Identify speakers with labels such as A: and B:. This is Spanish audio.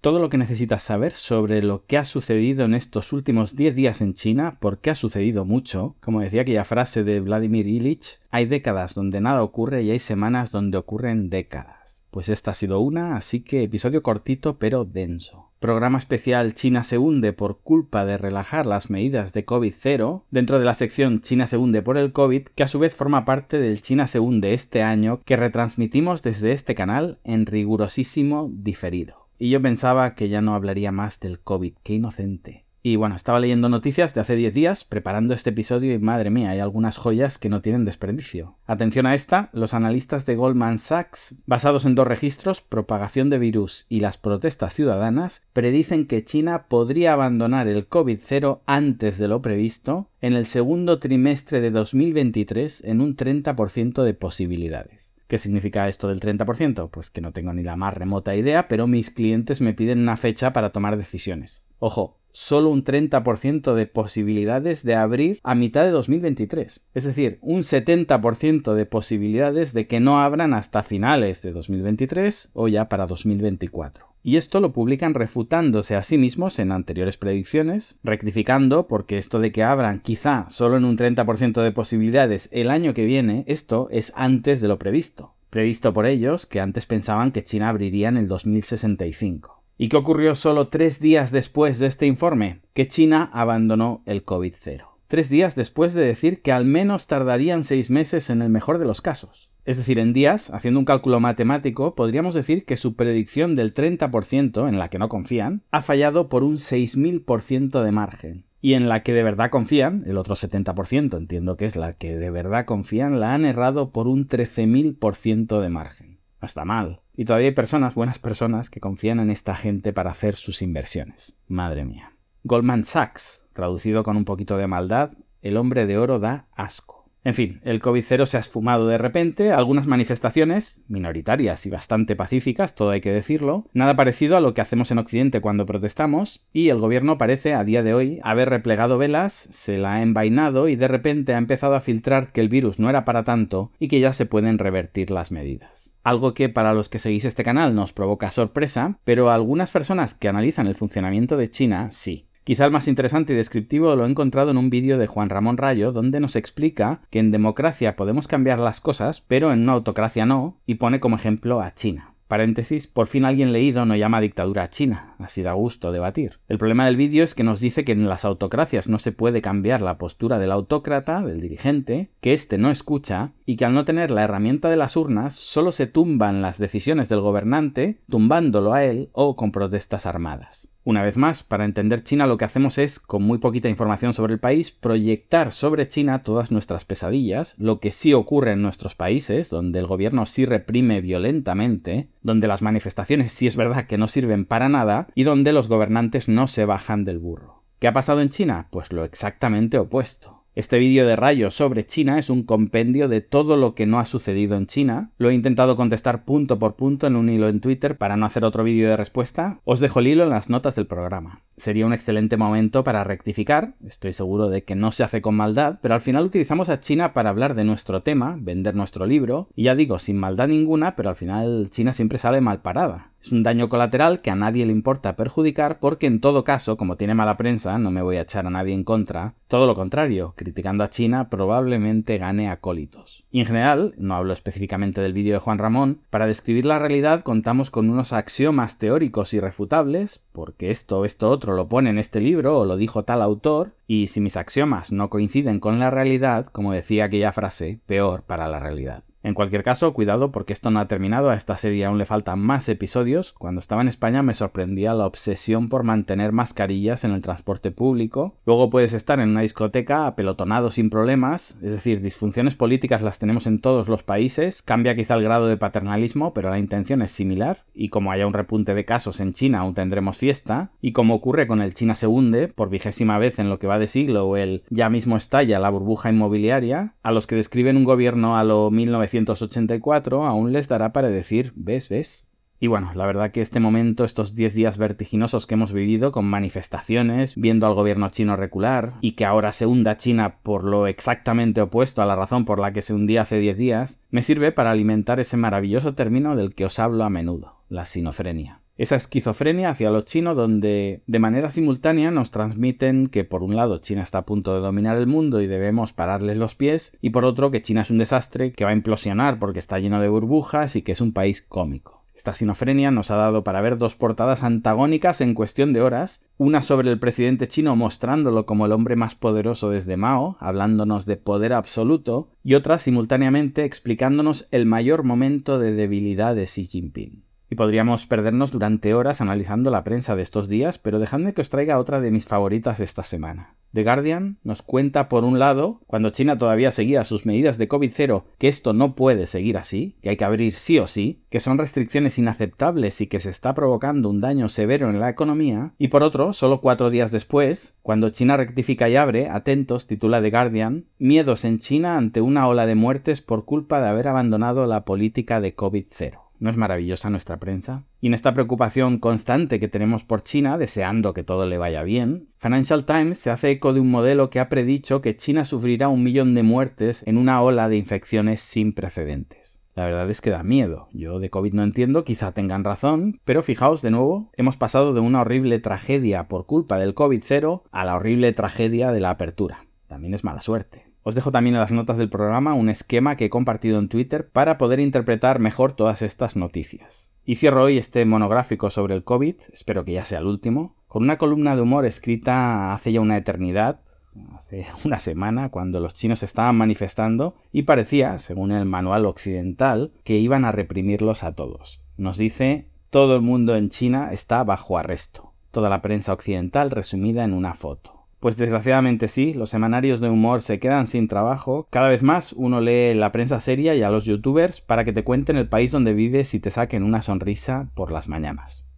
A: todo lo que necesitas saber sobre lo que ha sucedido en estos últimos 10 días en China, porque ha sucedido mucho. Como decía aquella frase de Vladimir Ilich, hay décadas donde nada ocurre y hay semanas donde ocurren décadas. Pues esta ha sido una, así que episodio cortito pero denso programa especial China se hunde por culpa de relajar las medidas de COVID-0, dentro de la sección China se hunde por el COVID, que a su vez forma parte del China se hunde este año que retransmitimos desde este canal en rigurosísimo diferido. Y yo pensaba que ya no hablaría más del COVID, qué inocente. Y bueno, estaba leyendo noticias de hace 10 días, preparando este episodio y madre mía, hay algunas joyas que no tienen desperdicio. Atención a esta, los analistas de Goldman Sachs, basados en dos registros, propagación de virus y las protestas ciudadanas, predicen que China podría abandonar el COVID-0 antes de lo previsto en el segundo trimestre de 2023 en un 30% de posibilidades. ¿Qué significa esto del 30%? Pues que no tengo ni la más remota idea, pero mis clientes me piden una fecha para tomar decisiones. Ojo, solo un 30% de posibilidades de abrir a mitad de 2023. Es decir, un 70% de posibilidades de que no abran hasta finales de 2023 o ya para 2024. Y esto lo publican refutándose a sí mismos en anteriores predicciones, rectificando porque esto de que abran quizá solo en un 30% de posibilidades el año que viene, esto es antes de lo previsto. Previsto por ellos que antes pensaban que China abriría en el 2065. ¿Y qué ocurrió solo tres días después de este informe? Que China abandonó el COVID-0. Tres días después de decir que al menos tardarían seis meses en el mejor de los casos. Es decir, en días, haciendo un cálculo matemático, podríamos decir que su predicción del 30% en la que no confían ha fallado por un 6.000% de margen. Y en la que de verdad confían, el otro 70%, entiendo que es la que de verdad confían, la han errado por un 13.000% de margen. Hasta mal. Y todavía hay personas, buenas personas, que confían en esta gente para hacer sus inversiones. Madre mía. Goldman Sachs, traducido con un poquito de maldad, el hombre de oro da asco. En fin, el COVID-0 se ha esfumado de repente, algunas manifestaciones, minoritarias y bastante pacíficas, todo hay que decirlo, nada parecido a lo que hacemos en Occidente cuando protestamos, y el gobierno parece a día de hoy haber replegado velas, se la ha envainado y de repente ha empezado a filtrar que el virus no era para tanto y que ya se pueden revertir las medidas. Algo que para los que seguís este canal nos provoca sorpresa, pero a algunas personas que analizan el funcionamiento de China sí. Quizá el más interesante y descriptivo lo he encontrado en un vídeo de Juan Ramón Rayo donde nos explica que en democracia podemos cambiar las cosas, pero en una autocracia no, y pone como ejemplo a China. Paréntesis, por fin alguien leído no llama dictadura a China, así da gusto debatir. El problema del vídeo es que nos dice que en las autocracias no se puede cambiar la postura del autócrata, del dirigente, que éste no escucha, y que al no tener la herramienta de las urnas solo se tumban las decisiones del gobernante, tumbándolo a él o con protestas armadas. Una vez más, para entender China lo que hacemos es, con muy poquita información sobre el país, proyectar sobre China todas nuestras pesadillas, lo que sí ocurre en nuestros países, donde el gobierno sí reprime violentamente, donde las manifestaciones sí es verdad que no sirven para nada, y donde los gobernantes no se bajan del burro. ¿Qué ha pasado en China? Pues lo exactamente opuesto. Este vídeo de rayos sobre China es un compendio de todo lo que no ha sucedido en China. Lo he intentado contestar punto por punto en un hilo en Twitter para no hacer otro vídeo de respuesta. Os dejo el hilo en las notas del programa. Sería un excelente momento para rectificar, estoy seguro de que no se hace con maldad, pero al final utilizamos a China para hablar de nuestro tema, vender nuestro libro, y ya digo, sin maldad ninguna, pero al final China siempre sale mal parada. Es un daño colateral que a nadie le importa perjudicar porque en todo caso, como tiene mala prensa, no me voy a echar a nadie en contra, todo lo contrario, criticando a China probablemente gane acólitos. Y en general, no hablo específicamente del vídeo de Juan Ramón, para describir la realidad contamos con unos axiomas teóricos irrefutables, porque esto o esto otro lo pone en este libro o lo dijo tal autor, y si mis axiomas no coinciden con la realidad, como decía aquella frase, peor para la realidad. En cualquier caso, cuidado porque esto no ha terminado, a esta serie aún le faltan más episodios. Cuando estaba en España me sorprendía la obsesión por mantener mascarillas en el transporte público. Luego puedes estar en una discoteca apelotonado sin problemas, es decir, disfunciones políticas las tenemos en todos los países, cambia quizá el grado de paternalismo, pero la intención es similar, y como haya un repunte de casos en China aún tendremos fiesta, y como ocurre con el China se hunde, por vigésima vez en lo que va de siglo, o el ya mismo estalla la burbuja inmobiliaria, a los que describen un gobierno a lo 1900 1984 aún les dará para decir, ves, ves. Y bueno, la verdad que este momento, estos 10 días vertiginosos que hemos vivido con manifestaciones, viendo al gobierno chino recular, y que ahora se hunda China por lo exactamente opuesto a la razón por la que se hundía hace 10 días, me sirve para alimentar ese maravilloso término del que os hablo a menudo, la sinofrenia. Esa esquizofrenia hacia los chinos donde de manera simultánea nos transmiten que por un lado China está a punto de dominar el mundo y debemos pararles los pies y por otro que China es un desastre que va a implosionar porque está lleno de burbujas y que es un país cómico. Esta sinofrenia nos ha dado para ver dos portadas antagónicas en cuestión de horas, una sobre el presidente chino mostrándolo como el hombre más poderoso desde Mao, hablándonos de poder absoluto, y otra simultáneamente explicándonos el mayor momento de debilidad de Xi Jinping. Y podríamos perdernos durante horas analizando la prensa de estos días, pero dejadme que os traiga otra de mis favoritas de esta semana. The Guardian nos cuenta, por un lado, cuando China todavía seguía sus medidas de COVID-0, que esto no puede seguir así, que hay que abrir sí o sí, que son restricciones inaceptables y que se está provocando un daño severo en la economía, y por otro, solo cuatro días después, cuando China rectifica y abre, atentos, titula The Guardian, miedos en China ante una ola de muertes por culpa de haber abandonado la política de COVID-0. ¿No es maravillosa nuestra prensa? Y en esta preocupación constante que tenemos por China, deseando que todo le vaya bien, Financial Times se hace eco de un modelo que ha predicho que China sufrirá un millón de muertes en una ola de infecciones sin precedentes. La verdad es que da miedo. Yo de COVID no entiendo, quizá tengan razón, pero fijaos de nuevo, hemos pasado de una horrible tragedia por culpa del COVID-0 a la horrible tragedia de la apertura. También es mala suerte. Os dejo también en las notas del programa un esquema que he compartido en Twitter para poder interpretar mejor todas estas noticias. Y cierro hoy este monográfico sobre el COVID, espero que ya sea el último, con una columna de humor escrita hace ya una eternidad, hace una semana, cuando los chinos estaban manifestando y parecía, según el manual occidental, que iban a reprimirlos a todos. Nos dice, todo el mundo en China está bajo arresto. Toda la prensa occidental resumida en una foto. Pues desgraciadamente sí, los semanarios de humor se quedan sin trabajo. Cada vez más uno lee la prensa seria y a los youtubers para que te cuenten el país donde vives y te saquen una sonrisa por las mañanas.